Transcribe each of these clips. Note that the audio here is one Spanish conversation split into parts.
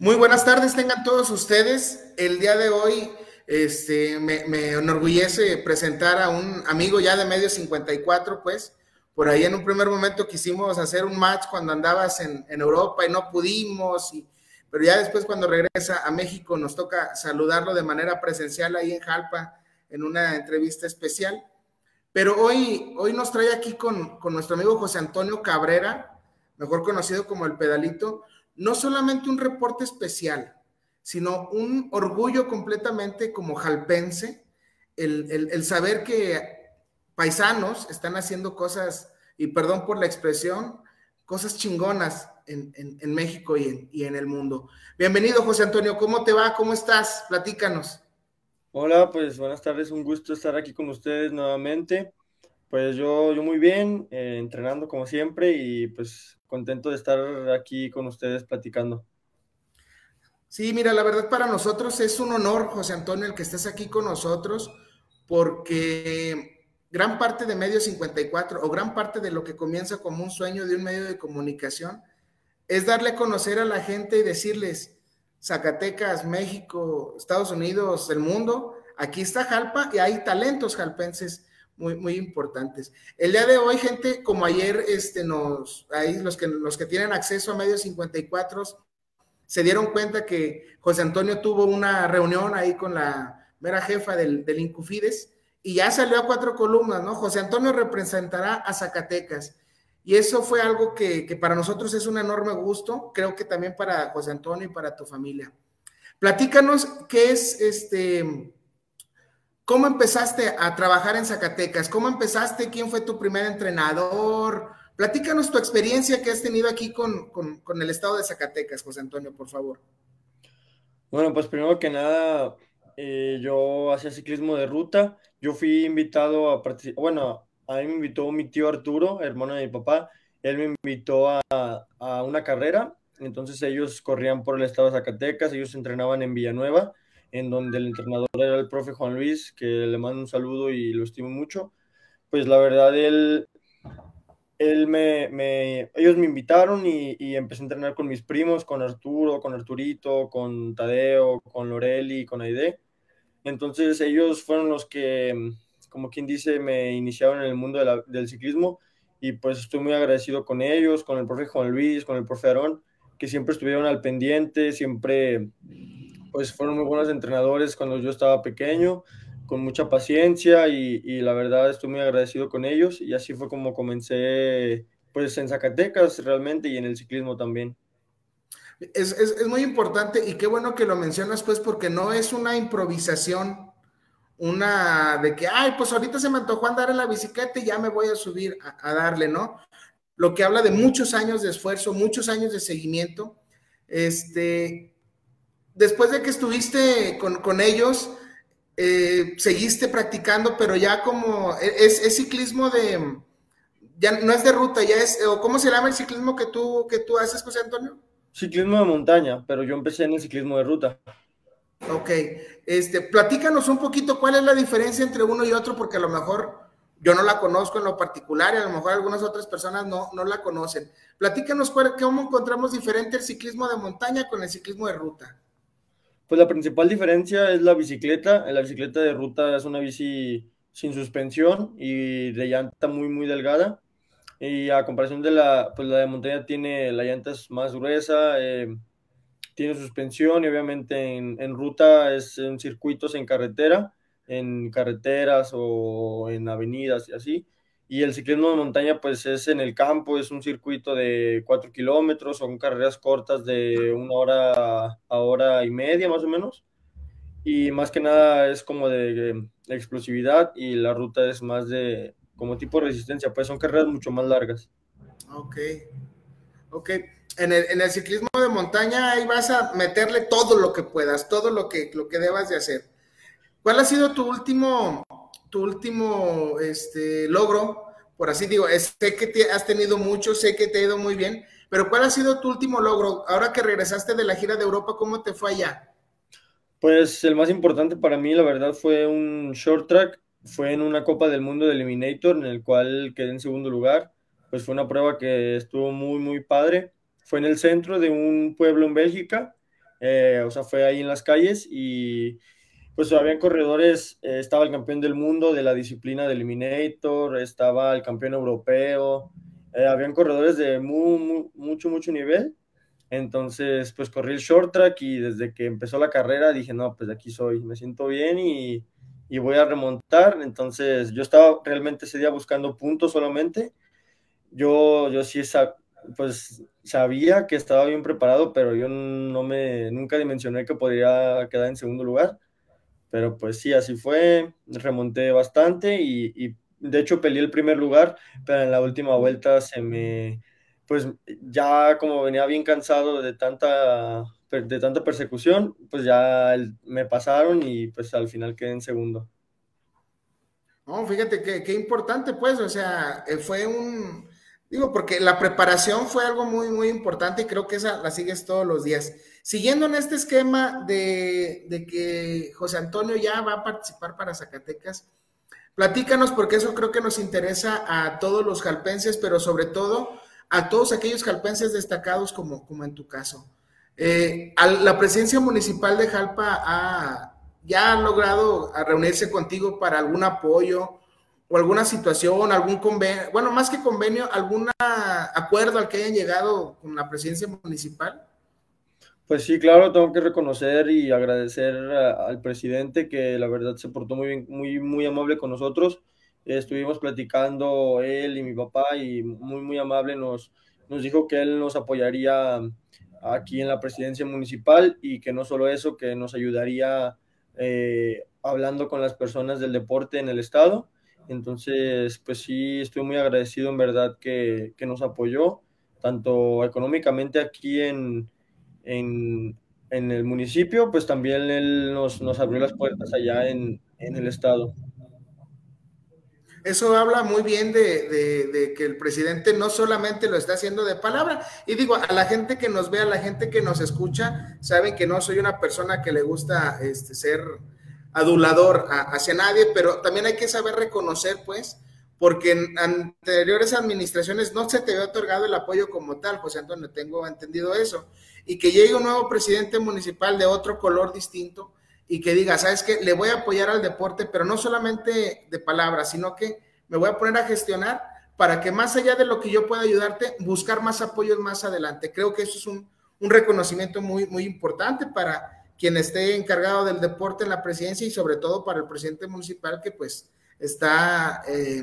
Muy buenas tardes, tengan todos ustedes. El día de hoy este, me, enorgullece presentar a un amigo ya de medio 54, pues. Por ahí en un primer momento quisimos hacer un match cuando andabas en, Europa y no pudimos, pero ya después cuando regresa a México nos toca saludarlo de manera presencial ahí en Jalpa en una entrevista especial. Pero hoy, hoy nos trae aquí con, con nuestro amigo José Antonio Cabrera, mejor conocido como el Pedalito, no solamente un reporte especial, sino un orgullo completamente como jalpense, el, saber que paisanos están haciendo cosas, y perdón por la expresión, cosas chingonas en, México y en, y en, el mundo. Bienvenido, José Antonio, ¿cómo te va? ¿Cómo estás? Platícanos. Hola, pues buenas tardes, un gusto estar aquí con ustedes nuevamente. Pues yo, yo muy bien, eh, entrenando como siempre y pues contento de estar aquí con ustedes platicando. Sí, mira, la verdad para nosotros es un honor, José Antonio, el que estés aquí con nosotros, porque gran parte de Medio 54 o gran parte de lo que comienza como un sueño de un medio de comunicación es darle a conocer a la gente y decirles, Zacatecas, México, Estados Unidos, el mundo, aquí está Jalpa y hay talentos jalpenses muy, muy importantes. El día de hoy, gente, como ayer, este, nos, ahí los que, los que tienen acceso a medios 54 se dieron cuenta que José Antonio tuvo una reunión ahí con la mera jefa del, del Incufides y ya salió a cuatro columnas, ¿no? José Antonio representará a Zacatecas. Y eso fue algo que, que, para nosotros es un enorme gusto, creo que también para José Antonio y para tu familia. Platícanos qué es este, ¿Cómo empezaste a trabajar en Zacatecas? ¿Cómo empezaste? ¿Quién fue tu primer entrenador? Platícanos tu experiencia que has tenido aquí con, el estado de Zacatecas, José Antonio, por favor. Bueno, pues primero que nada, eh, yo hacía ciclismo de ruta. Yo fui invitado a participar, bueno, a mí me invitó mi tío Arturo, hermano de mi papá. Él me invitó a, a una carrera. Entonces ellos corrían por el estado de Zacatecas, ellos entrenaban en Villanueva en donde el entrenador era el profe Juan Luis, que le mando un saludo y lo estimo mucho. Pues la verdad, él, él me, ellos me invitaron y, empecé a entrenar con mis primos, con Arturo, con Arturito, con Tadeo, con Loreli, con Aide. Entonces ellos fueron los que, como quien dice, me iniciaron en el mundo del ciclismo y pues estoy muy agradecido con ellos, con el profe Juan Luis, con el profe Aarón, que siempre estuvieron al pendiente, siempre pues fueron muy buenos entrenadores cuando yo estaba pequeño, con mucha paciencia y, la verdad estoy muy agradecido con ellos y así fue como comencé pues en Zacatecas realmente y en el ciclismo también. Es, es, muy importante y qué bueno que lo mencionas pues porque no es una improvisación, una de que, ay, pues ahorita se me antojó andar en la bicicleta y ya me voy a subir a, a darle, ¿no? Lo que habla de muchos años de esfuerzo, muchos años de seguimiento. Este, después de que estuviste con, ellos, eh, seguiste practicando, pero ya como e, es, ciclismo de, ya no es de ruta, ya es, o ¿cómo se llama el ciclismo que tú, que tú haces, José Antonio? Ciclismo de montaña, pero yo empecé en el ciclismo de ruta. Ok, este, platícanos un poquito cuál es la diferencia entre uno y otro, porque a lo mejor yo no la conozco en lo particular y a lo mejor algunas otras personas no, no la conocen. Platícanos cuál, cómo encontramos diferente el ciclismo de montaña con el ciclismo de ruta. Pues la principal diferencia es la bicicleta. La bicicleta de ruta es una bici sin suspensión y de llanta muy, muy delgada. Y a comparación de la, pues la de montaña tiene, la llanta es más gruesa, eh, tiene suspensión y obviamente en, en, ruta es en circuitos en carretera, en carreteras o en avenidas y así. Y el ciclismo de montaña, pues es en el campo, es un circuito de 4 kilómetros, son carreras cortas de una hora a hora y media más o menos. Y más que nada es como de, explosividad y la ruta es más de como tipo de resistencia, pues son carreras mucho más largas. Ok, ok. En el, en el, ciclismo de montaña ahí vas a meterle todo lo que puedas, todo lo que, lo que debas de hacer. ¿Cuál ha sido tu último tu último este, logro? Por así digo, sé que te, has tenido mucho, sé que te ha ido muy bien, pero ¿cuál ha sido tu último logro? Ahora que regresaste de la gira de Europa, ¿cómo te fue allá? Pues el más importante para mí, la verdad, fue un short track. Fue en una Copa del Mundo de Eliminator, en el cual quedé en segundo lugar. Pues fue una prueba que estuvo muy, muy padre. Fue en el centro de un pueblo en Bélgica eh, o sea, fue ahí en las calles y pues habían corredores, eh, estaba el campeón del mundo de la disciplina de Eliminator, estaba el campeón europeo, eh, habían corredores de mucho, mucho nivel. Entonces, pues corrí el short track y desde que empezó la carrera dije, no, pues de aquí soy, me siento bien y, y voy a remontar. Entonces, yo estaba realmente ese día buscando puntos solamente. Yo, yo sí esa, pues sabía que estaba bien preparado, pero yo no me, nunca dimensioné que podría quedar en segundo lugar. Pero pues sí, así fue, remonté bastante y, y de hecho peleé el primer lugar, pero en la última vuelta se me, pues ya como venía bien cansado de tanta, de tanta persecución, pues ya me pasaron y pues al final quedé en segundo. No, fíjate qué importante pues, o sea, eh, fue un, Digo, porque la preparación fue algo muy, muy importante y creo que esa la sigues todos los días. Siguiendo en este esquema de, que José Antonio ya va a participar para Zacatecas, platícanos porque eso creo que nos interesa a todos los jalpenses, pero sobre todo a todos aquellos jalpenses destacados como, como en tu caso. Eh, la presidencia municipal de Jalpa ya ha logrado reunirse contigo para algún apoyo o alguna situación, algún convenio, bueno, más que convenio, algún acuerdo al que hayan llegado con la presidencia municipal? Pues sí, claro, tengo que reconocer y agradecer al presidente que la verdad se portó muy bien, muy, muy amable con nosotros. Estuvimos platicando él y mi papá y muy, muy amable nos, nos dijo que él nos apoyaría aquí en la presidencia municipal y que no solo eso, que nos ayudaría eh, hablando con las personas del deporte en el estado entonces, pues sí, estoy muy agradecido en verdad que, nos apoyó, tanto económicamente aquí en, en, el municipio, pues también él nos, abrió las puertas allá en, el estado. Eso habla muy bien de, que el presidente no solamente lo está haciendo de palabra, y digo, a la gente que nos ve, a la gente que nos escucha, saben que no soy una persona que le gusta este, ser adulador hacia nadie, pero también hay que saber reconocer, pues, porque en anteriores administraciones no se te había otorgado el apoyo como tal, José Antonio, tengo entendido eso, y que llegue un nuevo presidente municipal de otro color distinto y que diga, sabes qué, le voy a apoyar al deporte, pero no solamente de palabras, sino que me voy a poner a gestionar para que más allá de lo que yo pueda ayudarte, buscar más apoyos más adelante. Creo que eso es un, un reconocimiento muy, muy importante para quien esté encargado del deporte en la presidencia y sobre todo para el presidente municipal que pues está eh,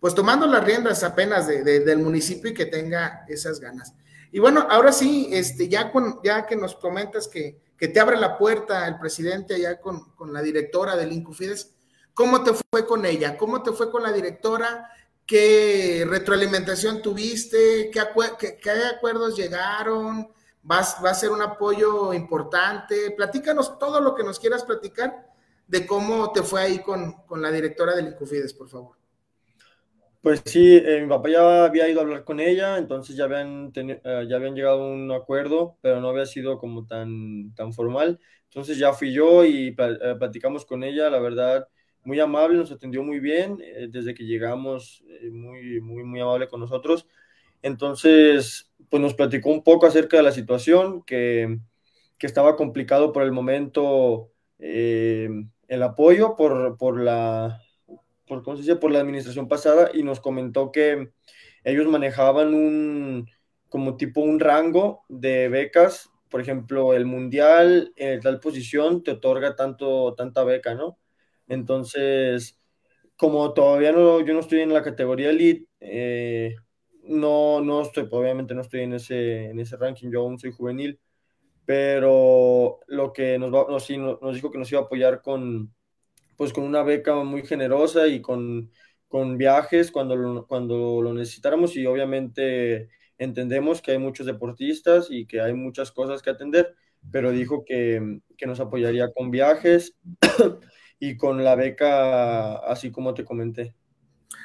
pues tomando las riendas apenas del municipio y que tenga esas ganas. Y bueno, ahora sí, este, ya, con, ya que nos comentas que, que te abre la puerta el presidente allá con, con la directora del Incufides, ¿cómo te fue con ella? ¿Cómo te fue con la directora? ¿Qué retroalimentación tuviste? ¿Qué, qué, qué acuerdos llegaron? Va, a ser un apoyo importante. Platícanos todo lo que nos quieras platicar de cómo te fue ahí con, la directora del Incufides, por favor. Pues sí, eh, mi papá ya había ido a hablar con ella, entonces ya habían, eh, ya habían llegado a un acuerdo, pero no había sido como tan, tan formal. Entonces ya fui yo y eh, platicamos con ella, la verdad, muy amable, nos atendió muy bien, desde que llegamos, muy, muy, muy amable con nosotros. Entonces, pues nos platicó un poco acerca de la situación, que, estaba complicado por el momento eh, el apoyo por, por la, por, ¿cómo se dice? por la administración pasada y nos comentó que ellos manejaban un, como tipo un rango de becas, por ejemplo, el mundial en tal posición te otorga tanto, tanta beca, ¿no? Entonces, como todavía no, yo no estoy en la categoría elite, eh, no, no estoy, obviamente no estoy en ese, en ese ranking, yo aún soy juvenil, pero lo que nos, nos, nos dijo que nos iba a apoyar con, pues con una beca muy generosa y con, con viajes cuando lo, cuando lo necesitáramos y obviamente entendemos que hay muchos deportistas y que hay muchas cosas que atender, pero dijo que, que nos apoyaría con viajes y con la beca, así como te comenté.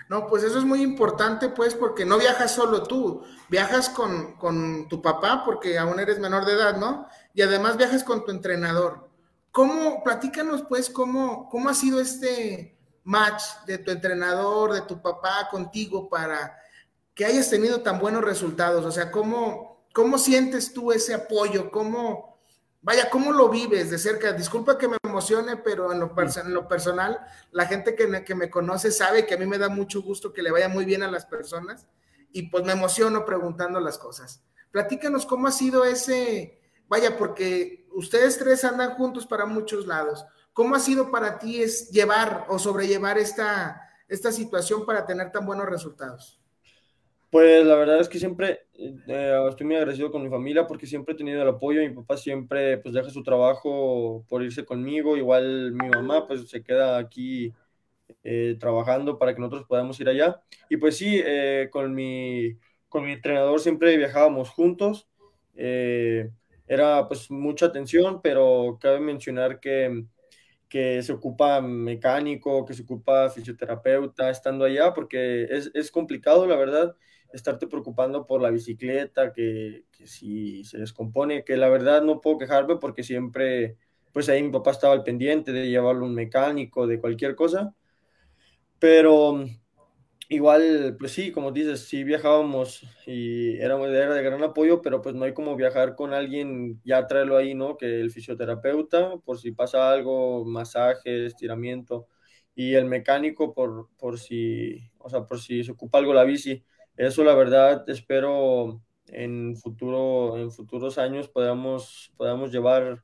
No, pues eso es muy importante, pues, porque no viajas solo tú, viajas con, tu papá, porque aún eres menor de edad, ¿no? Y además viajas con tu entrenador. ¿Cómo, platícanos, pues, cómo, cómo ha sido este match de tu entrenador, de tu papá contigo para que hayas tenido tan buenos resultados? O sea, ¿cómo, cómo sientes tú ese apoyo? ¿Cómo, vaya, ¿cómo lo vives de cerca? Disculpa que me emocione, pero en lo, en lo personal, la gente que, que me conoce sabe que a mí me da mucho gusto que le vaya muy bien a las personas y pues me emociono preguntando las cosas. Platícanos cómo ha sido ese, vaya, porque ustedes tres andan juntos para muchos lados. ¿Cómo ha sido para ti es llevar o sobrellevar esta, esta situación para tener tan buenos resultados? Pues la verdad es que siempre eh, estoy muy agradecido con mi familia porque siempre he tenido el apoyo. Mi papá siempre pues deja su trabajo por irse conmigo. Igual mi mamá pues se queda aquí eh, trabajando para que nosotros podamos ir allá. Y pues sí, eh, con, mi, con mi entrenador siempre viajábamos juntos. era pues mucha atención, pero cabe mencionar que que se ocupa mecánico, que se ocupa fisioterapeuta estando allá, porque es, es complicado, la verdad, estarte preocupando por la bicicleta, que, que, si se descompone, que la verdad no puedo quejarme porque siempre, pues ahí mi papá estaba al pendiente de llevarlo a un mecánico, de cualquier cosa, pero igual, pues sí, como dices, sí viajábamos y era, era de gran apoyo, pero pues no hay como viajar con alguien, ya traerlo ahí, ¿no? Que el fisioterapeuta, por si pasa algo, masaje, estiramiento, y el mecánico por, por si, o sea, por si se ocupa algo la bici. Eso la verdad espero en futuro, en futuros años podamos, podamos llevar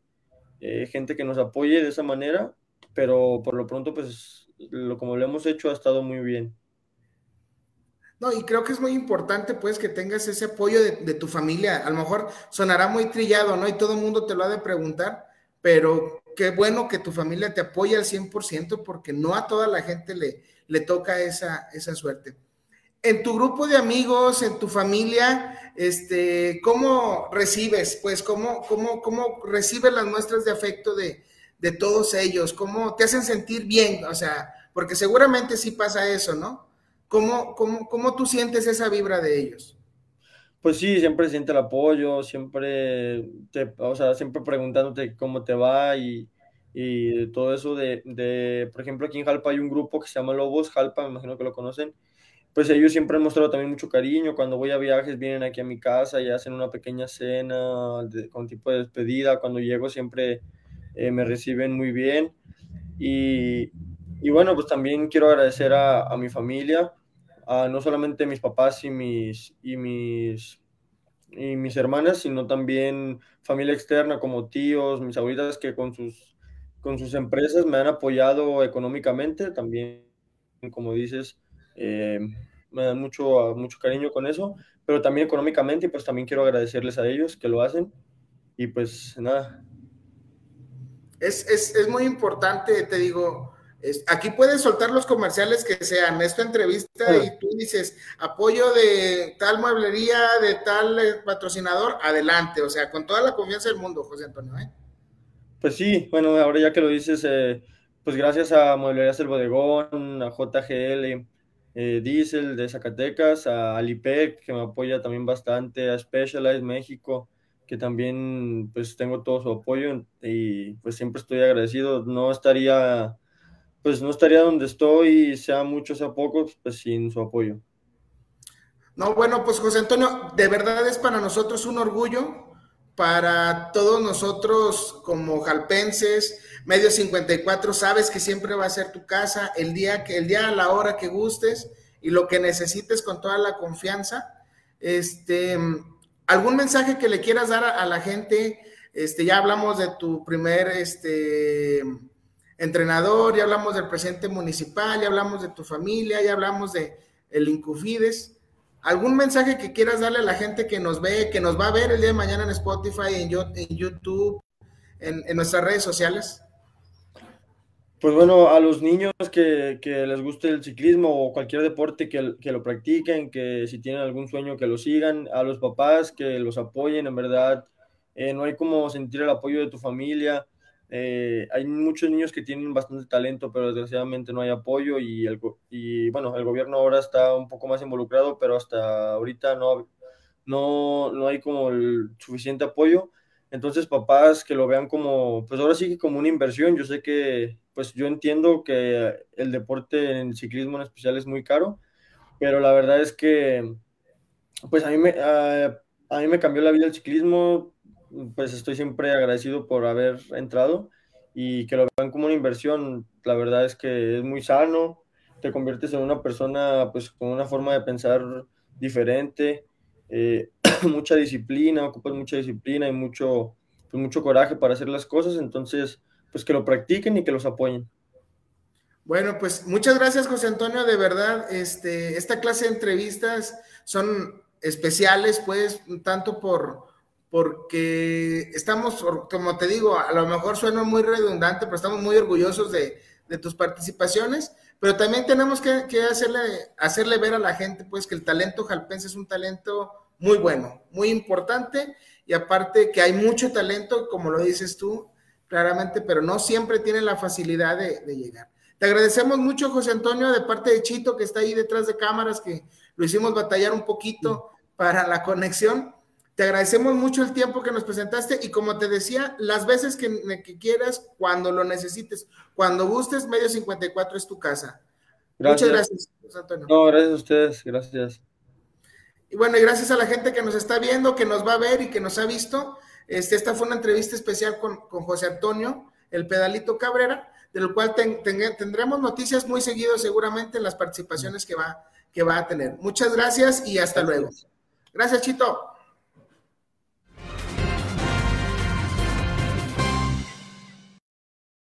eh, gente que nos apoye de esa manera, pero por lo pronto pues lo como lo hemos hecho ha estado muy bien. No, y creo que es muy importante, pues, que tengas ese apoyo de, tu familia. A lo mejor sonará muy trillado, ¿no? Y todo el mundo te lo ha de preguntar, pero qué bueno que tu familia te apoye al 100% porque no a toda la gente le, le toca esa, esa suerte. En tu grupo de amigos, en tu familia, este, ¿cómo recibes, pues, cómo, cómo, cómo recibes las muestras de afecto de, de todos ellos? ¿Cómo te hacen sentir bien? O sea, porque seguramente sí pasa eso, ¿no? ¿Cómo, cómo, cómo tú sientes esa vibra de ellos? Pues sí, siempre siente el apoyo, siempre, te, o sea, siempre preguntándote cómo te va y, y todo eso de, de, por ejemplo, aquí en Jalpa hay un grupo que se llama Lobos Jalpa, me imagino que lo conocen, pues ellos siempre han mostrado también mucho cariño, cuando voy a viajes vienen aquí a mi casa y hacen una pequeña cena con tipo de despedida, cuando llego siempre eh, me reciben muy bien. Y, y, bueno, pues también quiero agradecer a, a mi familia, no solamente mis papás y mis, y mis, y mis hermanas, sino también familia externa como tíos, mis abuelitas que con sus, con sus empresas me han apoyado económicamente, también, como dices, eh, me dan mucho, mucho cariño con eso, pero también económicamente, y pues también quiero agradecerles a ellos que lo hacen. Y pues nada. Es, es, es muy importante, te digo, aquí puedes soltar los comerciales que sean, esta entrevista y tú dices apoyo de tal mueblería, de tal eh, patrocinador, adelante, o sea, con toda la confianza del mundo, José Antonio. ¿eh? Pues sí, bueno, ahora ya que lo dices, eh, pues gracias a Mueblerías El Bodegón, a JGL, Diesel de Zacatecas, a Alipec, que me apoya también bastante, a Specialized México, que también pues tengo todo su apoyo y pues siempre estoy agradecido. No estaría pues no estaría donde estoy, sea mucho, sea poco, pues sin su apoyo. No, bueno, pues José Antonio, de verdad es para nosotros un orgullo, para todos nosotros como jalpenses, Medio 54, sabes que siempre va a ser tu casa, el día, que, el día a la hora que gustes y lo que necesites con toda la confianza. Este, ¿Algún mensaje que le quieras dar a, la gente? Este, ya hablamos de tu primer, este, entrenador, ya hablamos del presidente municipal, ya hablamos de tu familia, ya hablamos de el Incufides. ¿Algún mensaje que quieras darle a la gente que nos ve, que nos va a ver el día de mañana en Spotify, en, YouTube, en, nuestras redes sociales? Pues bueno, a los niños que, les guste el ciclismo o cualquier deporte que, lo practiquen, que si tienen algún sueño que lo sigan, a los papás que los apoyen, en verdad, eh, no hay como sentir el apoyo de tu familia, eh, hay muchos niños que tienen bastante talento, pero desgraciadamente no hay apoyo y, el, y bueno, el gobierno ahora está un poco más involucrado, pero hasta ahorita no, no, no hay como el suficiente apoyo. Entonces, papás que lo vean como, pues ahora sí que como una inversión. Yo sé que, pues yo entiendo que el deporte en ciclismo en especial es muy caro, pero la verdad es que, pues a mí me, a, a mí me cambió la vida el ciclismo pues estoy siempre agradecido por haber entrado y que lo vean como una inversión. La verdad es que es muy sano, te conviertes en una persona pues con una forma de pensar diferente, eh, mucha disciplina, ocupas mucha disciplina y mucho, pues, mucho coraje para hacer las cosas, entonces pues que lo practiquen y que los apoyen. Bueno, pues muchas gracias José Antonio, de verdad, este, esta clase de entrevistas son especiales, pues, tanto por porque estamos, como te digo, a lo mejor suena muy redundante, pero estamos muy orgullosos de, de tus participaciones, pero también tenemos que, que, hacerle, hacerle ver a la gente, pues, que el talento jalpense es un talento muy bueno, muy importante, y aparte que hay mucho talento, como lo dices tú, claramente, pero no siempre tienen la facilidad de, de llegar. Te agradecemos mucho, José Antonio, de parte de Chito, que está ahí detrás de cámaras, que lo hicimos batallar un poquito para la conexión. Te agradecemos mucho el tiempo que nos presentaste y como te decía, las veces que, que quieras, cuando lo necesites, cuando gustes, Medio 54 es tu casa. Gracias. Muchas gracias, José Antonio. No, gracias a ustedes, gracias. Y bueno, y gracias a la gente que nos está viendo, que nos va a ver y que nos ha visto. Este, esta fue una entrevista especial con, con José Antonio, el pedalito Cabrera del cual ten, ten, tendremos noticias muy seguido seguramente en las participaciones que va, que va a tener. Muchas gracias y hasta luego. Gracias, Chito.